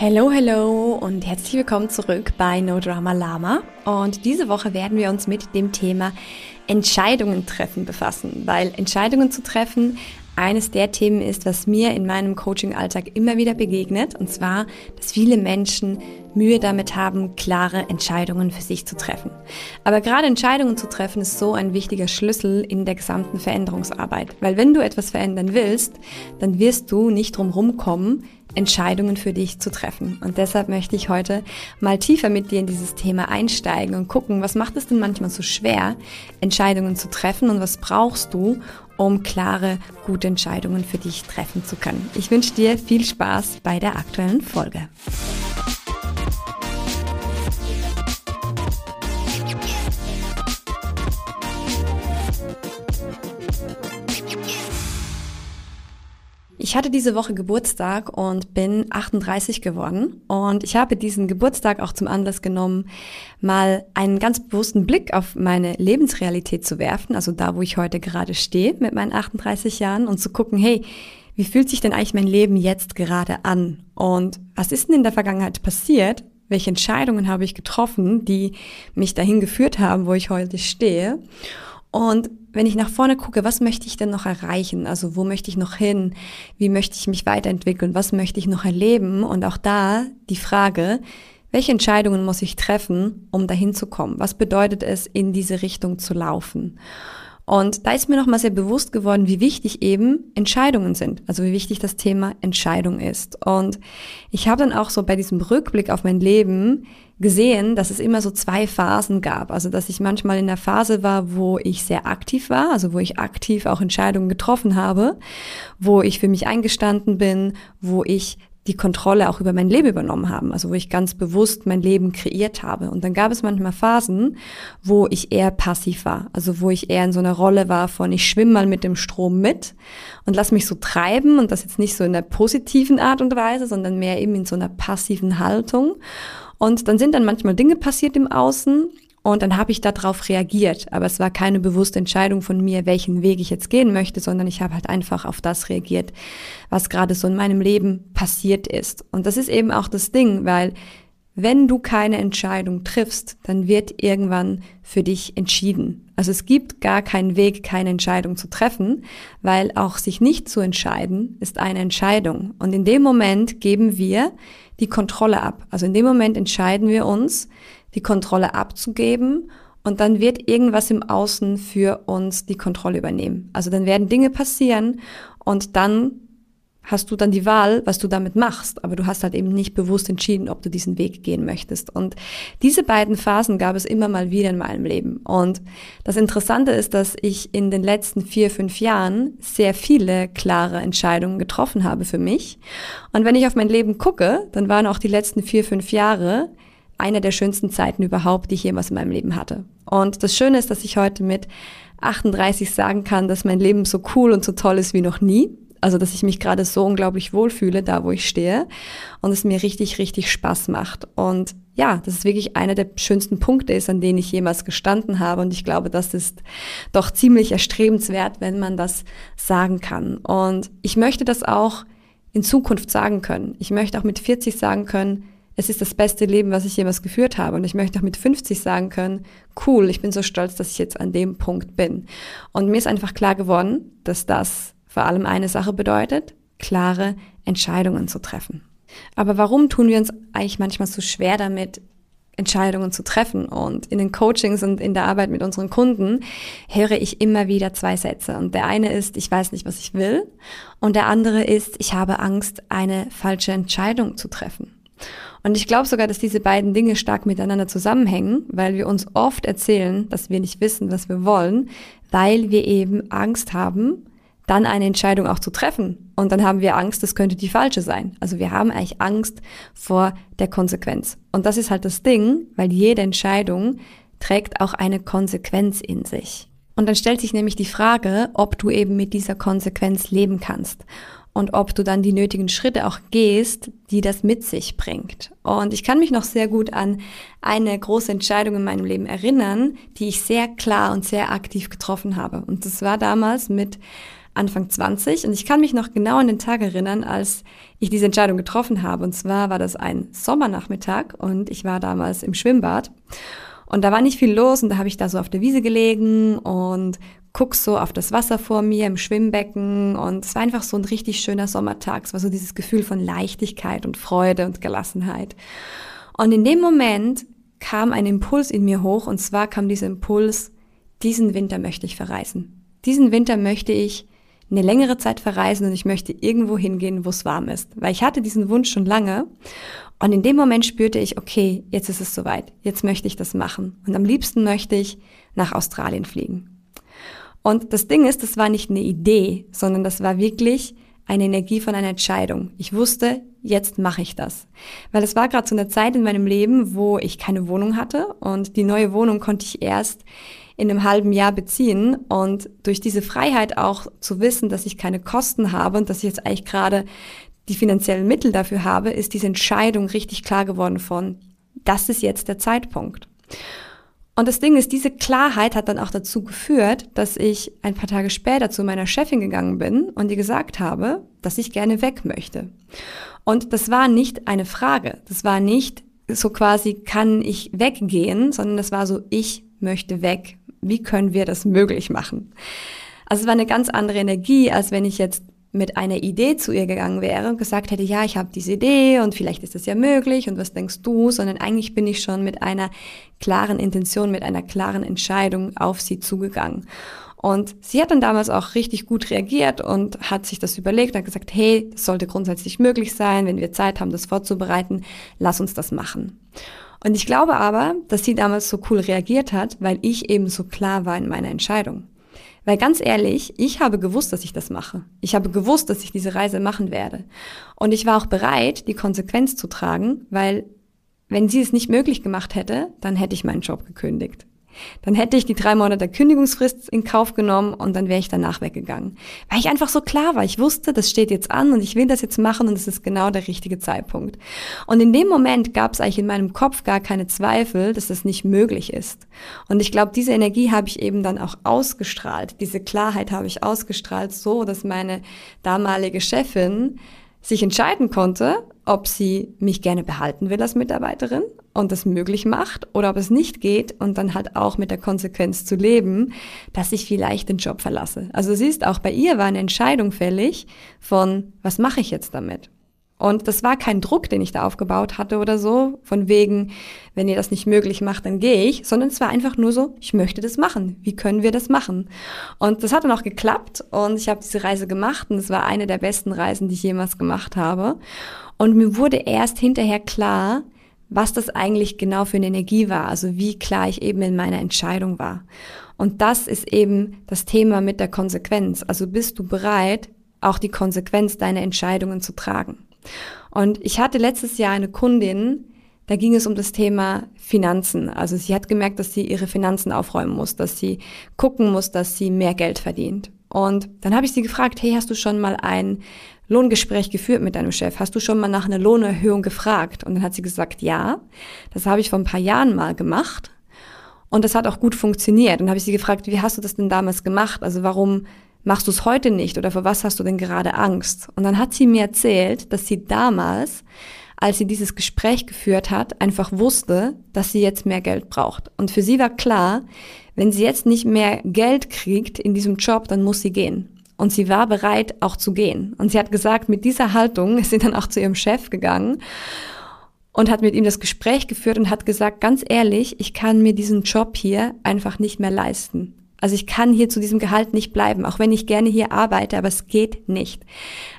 Hello, hello und herzlich willkommen zurück bei No Drama Lama. Und diese Woche werden wir uns mit dem Thema Entscheidungen treffen befassen, weil Entscheidungen zu treffen eines der Themen ist, was mir in meinem Coaching-Alltag immer wieder begegnet, und zwar, dass viele Menschen Mühe damit haben, klare Entscheidungen für sich zu treffen. Aber gerade Entscheidungen zu treffen ist so ein wichtiger Schlüssel in der gesamten Veränderungsarbeit, weil wenn du etwas verändern willst, dann wirst du nicht drum rumkommen, Entscheidungen für dich zu treffen. Und deshalb möchte ich heute mal tiefer mit dir in dieses Thema einsteigen und gucken, was macht es denn manchmal so schwer, Entscheidungen zu treffen und was brauchst du, um klare, gute Entscheidungen für dich treffen zu können. Ich wünsche dir viel Spaß bei der aktuellen Folge. Ich hatte diese Woche Geburtstag und bin 38 geworden. Und ich habe diesen Geburtstag auch zum Anlass genommen, mal einen ganz bewussten Blick auf meine Lebensrealität zu werfen, also da, wo ich heute gerade stehe mit meinen 38 Jahren und zu gucken, hey, wie fühlt sich denn eigentlich mein Leben jetzt gerade an? Und was ist denn in der Vergangenheit passiert? Welche Entscheidungen habe ich getroffen, die mich dahin geführt haben, wo ich heute stehe? Und wenn ich nach vorne gucke, was möchte ich denn noch erreichen? Also wo möchte ich noch hin? Wie möchte ich mich weiterentwickeln? Was möchte ich noch erleben? Und auch da die Frage, welche Entscheidungen muss ich treffen, um dahin zu kommen? Was bedeutet es, in diese Richtung zu laufen? Und da ist mir nochmal sehr bewusst geworden, wie wichtig eben Entscheidungen sind. Also wie wichtig das Thema Entscheidung ist. Und ich habe dann auch so bei diesem Rückblick auf mein Leben gesehen, dass es immer so zwei Phasen gab. Also dass ich manchmal in der Phase war, wo ich sehr aktiv war, also wo ich aktiv auch Entscheidungen getroffen habe, wo ich für mich eingestanden bin, wo ich die Kontrolle auch über mein Leben übernommen haben, also wo ich ganz bewusst mein Leben kreiert habe. Und dann gab es manchmal Phasen, wo ich eher passiv war, also wo ich eher in so einer Rolle war von ich schwimme mal mit dem Strom mit und lass mich so treiben und das jetzt nicht so in der positiven Art und Weise, sondern mehr eben in so einer passiven Haltung. Und dann sind dann manchmal Dinge passiert im Außen und dann habe ich darauf reagiert. Aber es war keine bewusste Entscheidung von mir, welchen Weg ich jetzt gehen möchte, sondern ich habe halt einfach auf das reagiert, was gerade so in meinem Leben passiert ist. Und das ist eben auch das Ding, weil wenn du keine Entscheidung triffst, dann wird irgendwann für dich entschieden. Also es gibt gar keinen Weg, keine Entscheidung zu treffen, weil auch sich nicht zu entscheiden ist eine Entscheidung. Und in dem Moment geben wir die Kontrolle ab. Also in dem Moment entscheiden wir uns, die Kontrolle abzugeben und dann wird irgendwas im Außen für uns die Kontrolle übernehmen. Also dann werden Dinge passieren und dann hast du dann die Wahl, was du damit machst, aber du hast halt eben nicht bewusst entschieden, ob du diesen Weg gehen möchtest. Und diese beiden Phasen gab es immer mal wieder in meinem Leben. Und das Interessante ist, dass ich in den letzten vier, fünf Jahren sehr viele klare Entscheidungen getroffen habe für mich. Und wenn ich auf mein Leben gucke, dann waren auch die letzten vier, fünf Jahre eine der schönsten Zeiten überhaupt, die ich jemals in meinem Leben hatte. Und das Schöne ist, dass ich heute mit 38 sagen kann, dass mein Leben so cool und so toll ist wie noch nie. Also, dass ich mich gerade so unglaublich wohlfühle, da wo ich stehe und es mir richtig, richtig Spaß macht. Und ja, das ist wirklich einer der schönsten Punkte ist, an denen ich jemals gestanden habe. Und ich glaube, das ist doch ziemlich erstrebenswert, wenn man das sagen kann. Und ich möchte das auch in Zukunft sagen können. Ich möchte auch mit 40 sagen können, es ist das beste Leben, was ich jemals geführt habe. Und ich möchte auch mit 50 sagen können, cool, ich bin so stolz, dass ich jetzt an dem Punkt bin. Und mir ist einfach klar geworden, dass das vor allem eine Sache bedeutet, klare Entscheidungen zu treffen. Aber warum tun wir uns eigentlich manchmal so schwer damit, Entscheidungen zu treffen. Und in den Coachings und in der Arbeit mit unseren Kunden höre ich immer wieder zwei Sätze. Und der eine ist, ich weiß nicht, was ich will. Und der andere ist, ich habe Angst, eine falsche Entscheidung zu treffen. Und ich glaube sogar, dass diese beiden Dinge stark miteinander zusammenhängen, weil wir uns oft erzählen, dass wir nicht wissen, was wir wollen, weil wir eben Angst haben, dann eine Entscheidung auch zu treffen. Und dann haben wir Angst, das könnte die falsche sein. Also wir haben eigentlich Angst vor der Konsequenz. Und das ist halt das Ding, weil jede Entscheidung trägt auch eine Konsequenz in sich. Und dann stellt sich nämlich die Frage, ob du eben mit dieser Konsequenz leben kannst und ob du dann die nötigen Schritte auch gehst, die das mit sich bringt. Und ich kann mich noch sehr gut an eine große Entscheidung in meinem Leben erinnern, die ich sehr klar und sehr aktiv getroffen habe. Und das war damals mit Anfang 20 und ich kann mich noch genau an den Tag erinnern, als ich diese Entscheidung getroffen habe. Und zwar war das ein Sommernachmittag und ich war damals im Schwimmbad und da war nicht viel los und da habe ich da so auf der Wiese gelegen und guck so auf das Wasser vor mir im Schwimmbecken und es war einfach so ein richtig schöner Sommertag. Es war so dieses Gefühl von Leichtigkeit und Freude und Gelassenheit. Und in dem Moment kam ein Impuls in mir hoch und zwar kam dieser Impuls, diesen Winter möchte ich verreisen. Diesen Winter möchte ich eine längere Zeit verreisen und ich möchte irgendwo hingehen, wo es warm ist. Weil ich hatte diesen Wunsch schon lange und in dem Moment spürte ich, okay, jetzt ist es soweit, jetzt möchte ich das machen. Und am liebsten möchte ich nach Australien fliegen. Und das Ding ist, das war nicht eine Idee, sondern das war wirklich eine Energie von einer Entscheidung. Ich wusste, jetzt mache ich das. Weil es war gerade so eine Zeit in meinem Leben, wo ich keine Wohnung hatte und die neue Wohnung konnte ich erst in einem halben Jahr beziehen und durch diese Freiheit auch zu wissen, dass ich keine Kosten habe und dass ich jetzt eigentlich gerade die finanziellen Mittel dafür habe, ist diese Entscheidung richtig klar geworden von, das ist jetzt der Zeitpunkt. Und das Ding ist, diese Klarheit hat dann auch dazu geführt, dass ich ein paar Tage später zu meiner Chefin gegangen bin und ihr gesagt habe, dass ich gerne weg möchte. Und das war nicht eine Frage. Das war nicht so quasi, kann ich weggehen, sondern das war so, ich möchte weg. Wie können wir das möglich machen? Also es war eine ganz andere Energie, als wenn ich jetzt mit einer Idee zu ihr gegangen wäre und gesagt hätte, ja, ich habe diese Idee und vielleicht ist das ja möglich und was denkst du, sondern eigentlich bin ich schon mit einer klaren Intention, mit einer klaren Entscheidung auf sie zugegangen. Und sie hat dann damals auch richtig gut reagiert und hat sich das überlegt und hat gesagt, hey, das sollte grundsätzlich möglich sein, wenn wir Zeit haben, das vorzubereiten, lass uns das machen. Und ich glaube aber, dass sie damals so cool reagiert hat, weil ich eben so klar war in meiner Entscheidung. Weil ganz ehrlich, ich habe gewusst, dass ich das mache. Ich habe gewusst, dass ich diese Reise machen werde. Und ich war auch bereit, die Konsequenz zu tragen, weil wenn sie es nicht möglich gemacht hätte, dann hätte ich meinen Job gekündigt. Dann hätte ich die drei Monate Kündigungsfrist in Kauf genommen und dann wäre ich danach weggegangen. Weil ich einfach so klar war. Ich wusste, das steht jetzt an und ich will das jetzt machen und es ist genau der richtige Zeitpunkt. Und in dem Moment gab es eigentlich in meinem Kopf gar keine Zweifel, dass das nicht möglich ist. Und ich glaube, diese Energie habe ich eben dann auch ausgestrahlt. Diese Klarheit habe ich ausgestrahlt, so dass meine damalige Chefin sich entscheiden konnte, ob sie mich gerne behalten will als Mitarbeiterin und das möglich macht oder ob es nicht geht und dann halt auch mit der Konsequenz zu leben, dass ich vielleicht den Job verlasse. Also siehst, auch bei ihr war eine Entscheidung fällig von, was mache ich jetzt damit? Und das war kein Druck, den ich da aufgebaut hatte oder so, von wegen, wenn ihr das nicht möglich macht, dann gehe ich, sondern es war einfach nur so, ich möchte das machen. Wie können wir das machen? Und das hat dann auch geklappt und ich habe diese Reise gemacht und es war eine der besten Reisen, die ich jemals gemacht habe. Und mir wurde erst hinterher klar, was das eigentlich genau für eine Energie war, also wie klar ich eben in meiner Entscheidung war. Und das ist eben das Thema mit der Konsequenz. Also bist du bereit, auch die Konsequenz deiner Entscheidungen zu tragen? Und ich hatte letztes Jahr eine Kundin, da ging es um das Thema Finanzen. Also sie hat gemerkt, dass sie ihre Finanzen aufräumen muss, dass sie gucken muss, dass sie mehr Geld verdient. Und dann habe ich sie gefragt, hey, hast du schon mal ein Lohngespräch geführt mit deinem Chef? Hast du schon mal nach einer Lohnerhöhung gefragt? Und dann hat sie gesagt, ja, das habe ich vor ein paar Jahren mal gemacht. Und das hat auch gut funktioniert. Und dann habe ich sie gefragt, wie hast du das denn damals gemacht? Also warum machst du es heute nicht oder vor was hast du denn gerade Angst? Und dann hat sie mir erzählt, dass sie damals, als sie dieses Gespräch geführt hat, einfach wusste, dass sie jetzt mehr Geld braucht. Und für sie war klar, wenn sie jetzt nicht mehr Geld kriegt in diesem Job, dann muss sie gehen. Und sie war bereit, auch zu gehen. Und sie hat gesagt, mit dieser Haltung ist sie dann auch zu ihrem Chef gegangen und hat mit ihm das Gespräch geführt und hat gesagt, ganz ehrlich, ich kann mir diesen Job hier einfach nicht mehr leisten. Also ich kann hier zu diesem Gehalt nicht bleiben, auch wenn ich gerne hier arbeite, aber es geht nicht.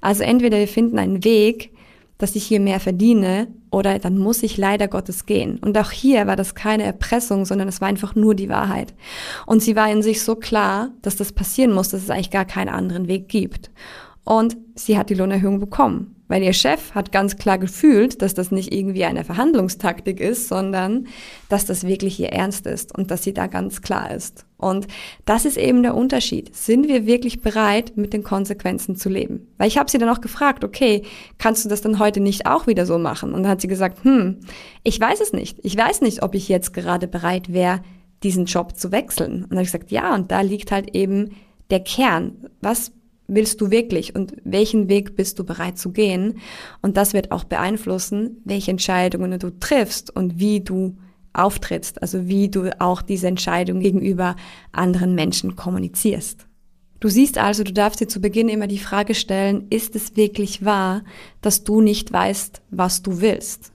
Also entweder wir finden einen Weg, dass ich hier mehr verdiene oder dann muss ich leider Gottes gehen. Und auch hier war das keine Erpressung, sondern es war einfach nur die Wahrheit. Und sie war in sich so klar, dass das passieren muss, dass es eigentlich gar keinen anderen Weg gibt. Und sie hat die Lohnerhöhung bekommen. Weil ihr Chef hat ganz klar gefühlt, dass das nicht irgendwie eine Verhandlungstaktik ist, sondern dass das wirklich ihr Ernst ist und dass sie da ganz klar ist. Und das ist eben der Unterschied. Sind wir wirklich bereit, mit den Konsequenzen zu leben? Weil ich habe sie dann auch gefragt, okay, kannst du das dann heute nicht auch wieder so machen? Und dann hat sie gesagt, hm, ich weiß es nicht. Ich weiß nicht, ob ich jetzt gerade bereit wäre, diesen Job zu wechseln. Und dann habe ich gesagt, ja, und da liegt halt eben der Kern. Was willst du wirklich und welchen Weg bist du bereit zu gehen? Und das wird auch beeinflussen, welche Entscheidungen du triffst und wie du auftrittst, also wie du auch diese Entscheidung gegenüber anderen Menschen kommunizierst. Du siehst also, du darfst dir zu Beginn immer die Frage stellen, ist es wirklich wahr, dass du nicht weißt, was du willst?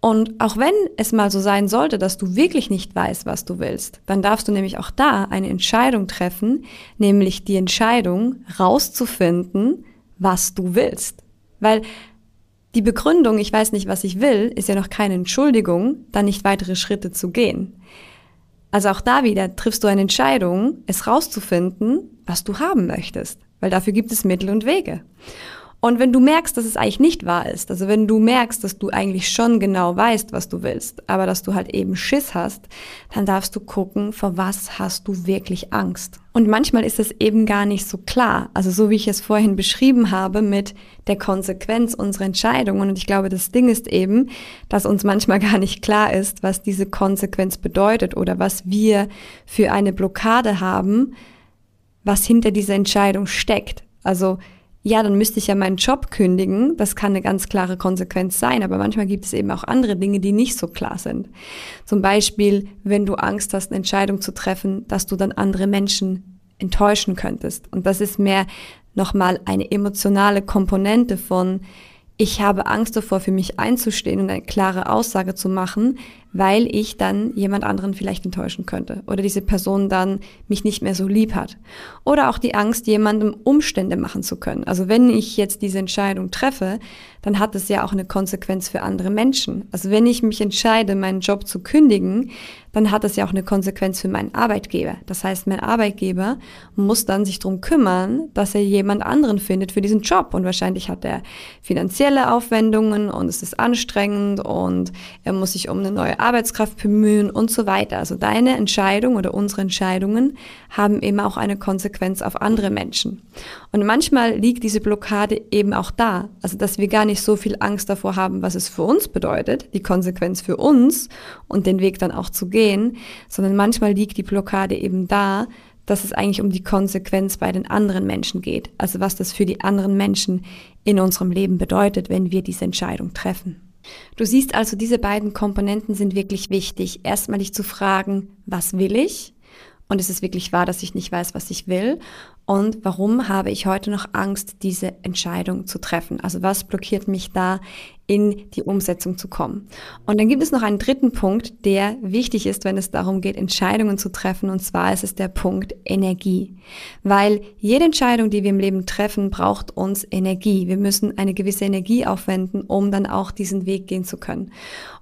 Und auch wenn es mal so sein sollte, dass du wirklich nicht weißt, was du willst, dann darfst du nämlich auch da eine Entscheidung treffen, nämlich die Entscheidung rauszufinden, was du willst. Weil die Begründung, ich weiß nicht, was ich will, ist ja noch keine Entschuldigung, dann nicht weitere Schritte zu gehen. Also auch da wieder triffst du eine Entscheidung, es rauszufinden, was du haben möchtest, weil dafür gibt es Mittel und Wege. Und wenn du merkst, dass es eigentlich nicht wahr ist, also wenn du merkst, dass du eigentlich schon genau weißt, was du willst, aber dass du halt eben Schiss hast, dann darfst du gucken, vor was hast du wirklich Angst. Und manchmal ist es eben gar nicht so klar. Also so wie ich es vorhin beschrieben habe mit der Konsequenz unserer Entscheidungen. Und ich glaube, das Ding ist eben, dass uns manchmal gar nicht klar ist, was diese Konsequenz bedeutet oder was wir für eine Blockade haben, was hinter dieser Entscheidung steckt. Also ja, dann müsste ich ja meinen Job kündigen. Das kann eine ganz klare Konsequenz sein, aber manchmal gibt es eben auch andere Dinge, die nicht so klar sind. Zum Beispiel, wenn du Angst hast, eine Entscheidung zu treffen, dass du dann andere Menschen enttäuschen könntest. Und das ist mehr nochmal eine emotionale Komponente von, ich habe Angst davor, für mich einzustehen und eine klare Aussage zu machen, weil ich dann jemand anderen vielleicht enttäuschen könnte oder diese Person dann mich nicht mehr so lieb hat. Oder auch die Angst, jemandem Umstände machen zu können. Also wenn ich jetzt diese Entscheidung treffe, dann hat es ja auch eine Konsequenz für andere Menschen. Also wenn ich mich entscheide, meinen Job zu kündigen, dann hat es ja auch eine Konsequenz für meinen Arbeitgeber. Das heißt, mein Arbeitgeber muss dann sich drum kümmern, dass er jemand anderen findet für diesen Job. Und wahrscheinlich hat er finanzielle Aufwendungen und es ist anstrengend und er muss sich um eine neue Arbeitskraft bemühen und so weiter. Also deine Entscheidung oder unsere Entscheidungen haben immer auch eine Konsequenz auf andere Menschen. Und manchmal liegt diese Blockade eben auch da. Also dass wir gar nicht so viel Angst davor haben, was es für uns bedeutet, die Konsequenz für uns und den Weg dann auch zu gehen, sondern manchmal liegt die Blockade eben da, dass es eigentlich um die Konsequenz bei den anderen Menschen geht. Also was das für die anderen Menschen in unserem Leben bedeutet, wenn wir diese Entscheidung treffen. Du siehst also, diese beiden Komponenten sind wirklich wichtig. Erstmal dich zu fragen, was will ich? Und ist es wirklich wahr, dass ich nicht weiß, was ich will? Und warum habe ich heute noch Angst, diese Entscheidung zu treffen? Also was blockiert mich da in die Umsetzung zu kommen. Und dann gibt es noch einen dritten Punkt, der wichtig ist, wenn es darum geht, Entscheidungen zu treffen. Und zwar ist es der Punkt Energie. Weil jede Entscheidung, die wir im Leben treffen, braucht uns Energie. Wir müssen eine gewisse Energie aufwenden, um dann auch diesen Weg gehen zu können.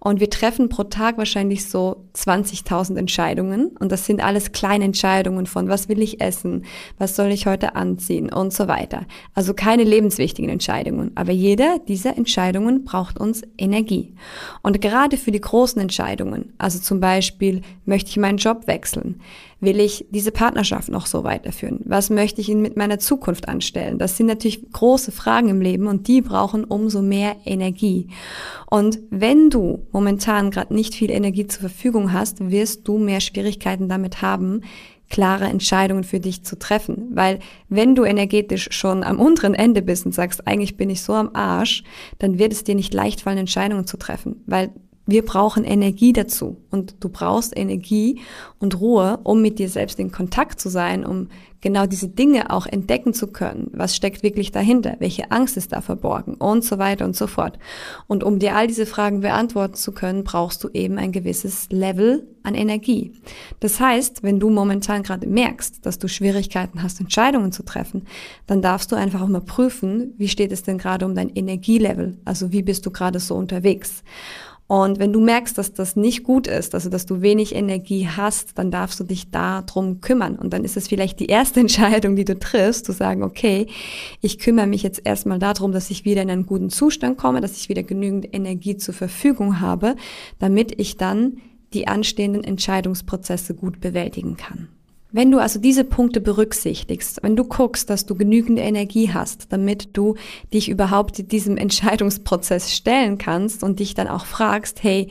Und wir treffen pro Tag wahrscheinlich so 20.000 Entscheidungen. Und das sind alles kleine Entscheidungen von, was will ich essen? Was soll ich heute anziehen? Und so weiter. Also keine lebenswichtigen Entscheidungen. Aber jede dieser Entscheidungen braucht uns Energie. Und gerade für die großen Entscheidungen, also zum Beispiel, möchte ich meinen Job wechseln? Will ich diese Partnerschaft noch so weiterführen? Was möchte ich mit meiner Zukunft anstellen? Das sind natürlich große Fragen im Leben und die brauchen umso mehr Energie. Und wenn du momentan gerade nicht viel Energie zur Verfügung hast, wirst du mehr Schwierigkeiten damit haben, klare Entscheidungen für dich zu treffen. Weil wenn du energetisch schon am unteren Ende bist und sagst, eigentlich bin ich so am Arsch, dann wird es dir nicht leicht fallen, Entscheidungen zu treffen. Weil wir brauchen Energie dazu und du brauchst Energie und Ruhe, um mit dir selbst in Kontakt zu sein, um genau diese Dinge auch entdecken zu können. Was steckt wirklich dahinter? Welche Angst ist da verborgen? Und so weiter und so fort. Und um dir all diese Fragen beantworten zu können, brauchst du eben ein gewisses Level an Energie. Das heißt, wenn du momentan gerade merkst, dass du Schwierigkeiten hast, Entscheidungen zu treffen, dann darfst du einfach auch mal prüfen, wie steht es denn gerade um dein Energielevel? Also wie bist du gerade so unterwegs? Und wenn du merkst, dass das nicht gut ist, also dass du wenig Energie hast, dann darfst du dich darum kümmern. Und dann ist es vielleicht die erste Entscheidung, die du triffst, zu sagen, okay, ich kümmere mich jetzt erstmal darum, dass ich wieder in einen guten Zustand komme, dass ich wieder genügend Energie zur Verfügung habe, damit ich dann die anstehenden Entscheidungsprozesse gut bewältigen kann. Wenn du also diese Punkte berücksichtigst, wenn du guckst, dass du genügend Energie hast, damit du dich überhaupt diesem Entscheidungsprozess stellen kannst und dich dann auch fragst, hey,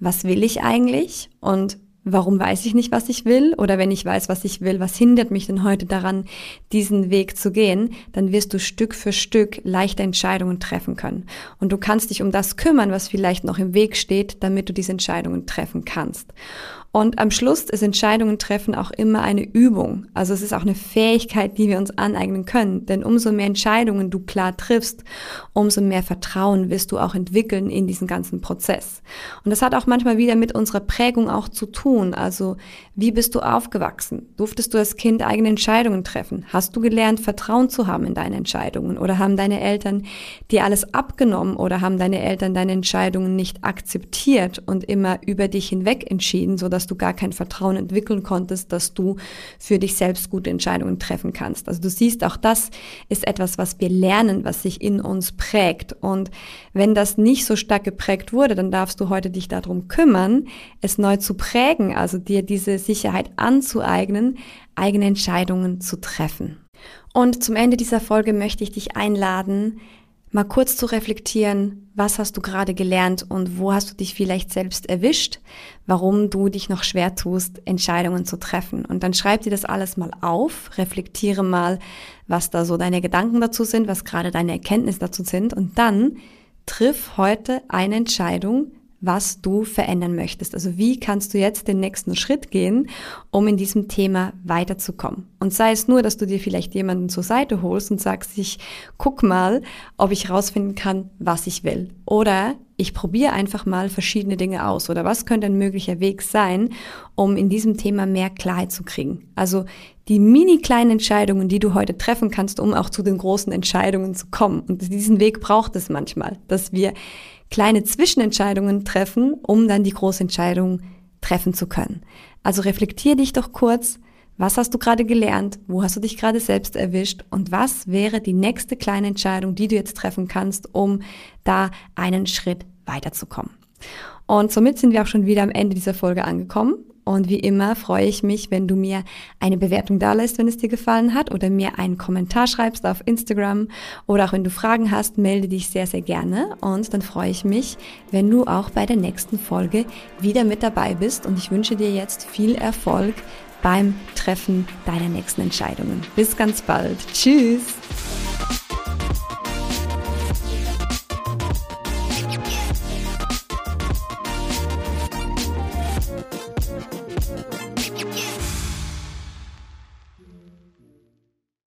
was will ich eigentlich und warum weiß ich nicht, was ich will? Oder wenn ich weiß, was ich will, was hindert mich denn heute daran, diesen Weg zu gehen? Dann wirst du Stück für Stück leichte Entscheidungen treffen können. Und du kannst dich um das kümmern, was vielleicht noch im Weg steht, damit du diese Entscheidungen treffen kannst. Und am Schluss ist Entscheidungen treffen auch immer eine Übung. Also es ist auch eine Fähigkeit, die wir uns aneignen können. Denn umso mehr Entscheidungen du klar triffst, umso mehr Vertrauen wirst du auch entwickeln in diesen ganzen Prozess. Und das hat auch manchmal wieder mit unserer Prägung auch zu tun. Also wie bist du aufgewachsen? Durftest du als Kind eigene Entscheidungen treffen? Hast du gelernt, Vertrauen zu haben in deine Entscheidungen? Oder haben deine Eltern dir alles abgenommen? Oder haben deine Eltern deine Entscheidungen nicht akzeptiert und immer über dich hinweg entschieden, sodass du gar kein Vertrauen entwickeln konntest, dass du für dich selbst gute Entscheidungen treffen kannst. Also du siehst, auch das ist etwas, was wir lernen, was sich in uns prägt. Und wenn das nicht so stark geprägt wurde, dann darfst du heute dich darum kümmern, es neu zu prägen, also dir diese Sicherheit anzueignen, eigene Entscheidungen zu treffen. Und zum Ende dieser Folge möchte ich dich einladen, mal kurz zu reflektieren, was hast du gerade gelernt und wo hast du dich vielleicht selbst erwischt, warum du dich noch schwer tust, Entscheidungen zu treffen. Und dann schreib dir das alles mal auf, reflektiere mal, was da so deine Gedanken dazu sind, was gerade deine Erkenntnisse dazu sind und dann triff heute eine Entscheidung, was du verändern möchtest. Also wie kannst du jetzt den nächsten Schritt gehen, um in diesem Thema weiterzukommen. Und sei es nur, dass du dir vielleicht jemanden zur Seite holst und sagst, ich guck mal, ob ich rausfinden kann, was ich will. Oder ich probiere einfach mal verschiedene Dinge aus. Oder was könnte ein möglicher Weg sein, um in diesem Thema mehr Klarheit zu kriegen. Also die mini kleinen Entscheidungen, die du heute treffen kannst, um auch zu den großen Entscheidungen zu kommen. Und diesen Weg braucht es manchmal, dass wir kleine Zwischenentscheidungen treffen, um dann die große Entscheidung treffen zu können. Also reflektier dich doch kurz, was hast du gerade gelernt, wo hast du dich gerade selbst erwischt und was wäre die nächste kleine Entscheidung, die du jetzt treffen kannst, um da einen Schritt weiterzukommen. Und somit sind wir auch schon wieder am Ende dieser Folge angekommen. Und wie immer freue ich mich, wenn du mir eine Bewertung da lässt, wenn es dir gefallen hat, oder mir einen Kommentar schreibst auf Instagram. Oder auch wenn du Fragen hast, melde dich sehr, sehr gerne. Und dann freue ich mich, wenn du auch bei der nächsten Folge wieder mit dabei bist. Und ich wünsche dir jetzt viel Erfolg beim Treffen deiner nächsten Entscheidungen. Bis ganz bald. Tschüss.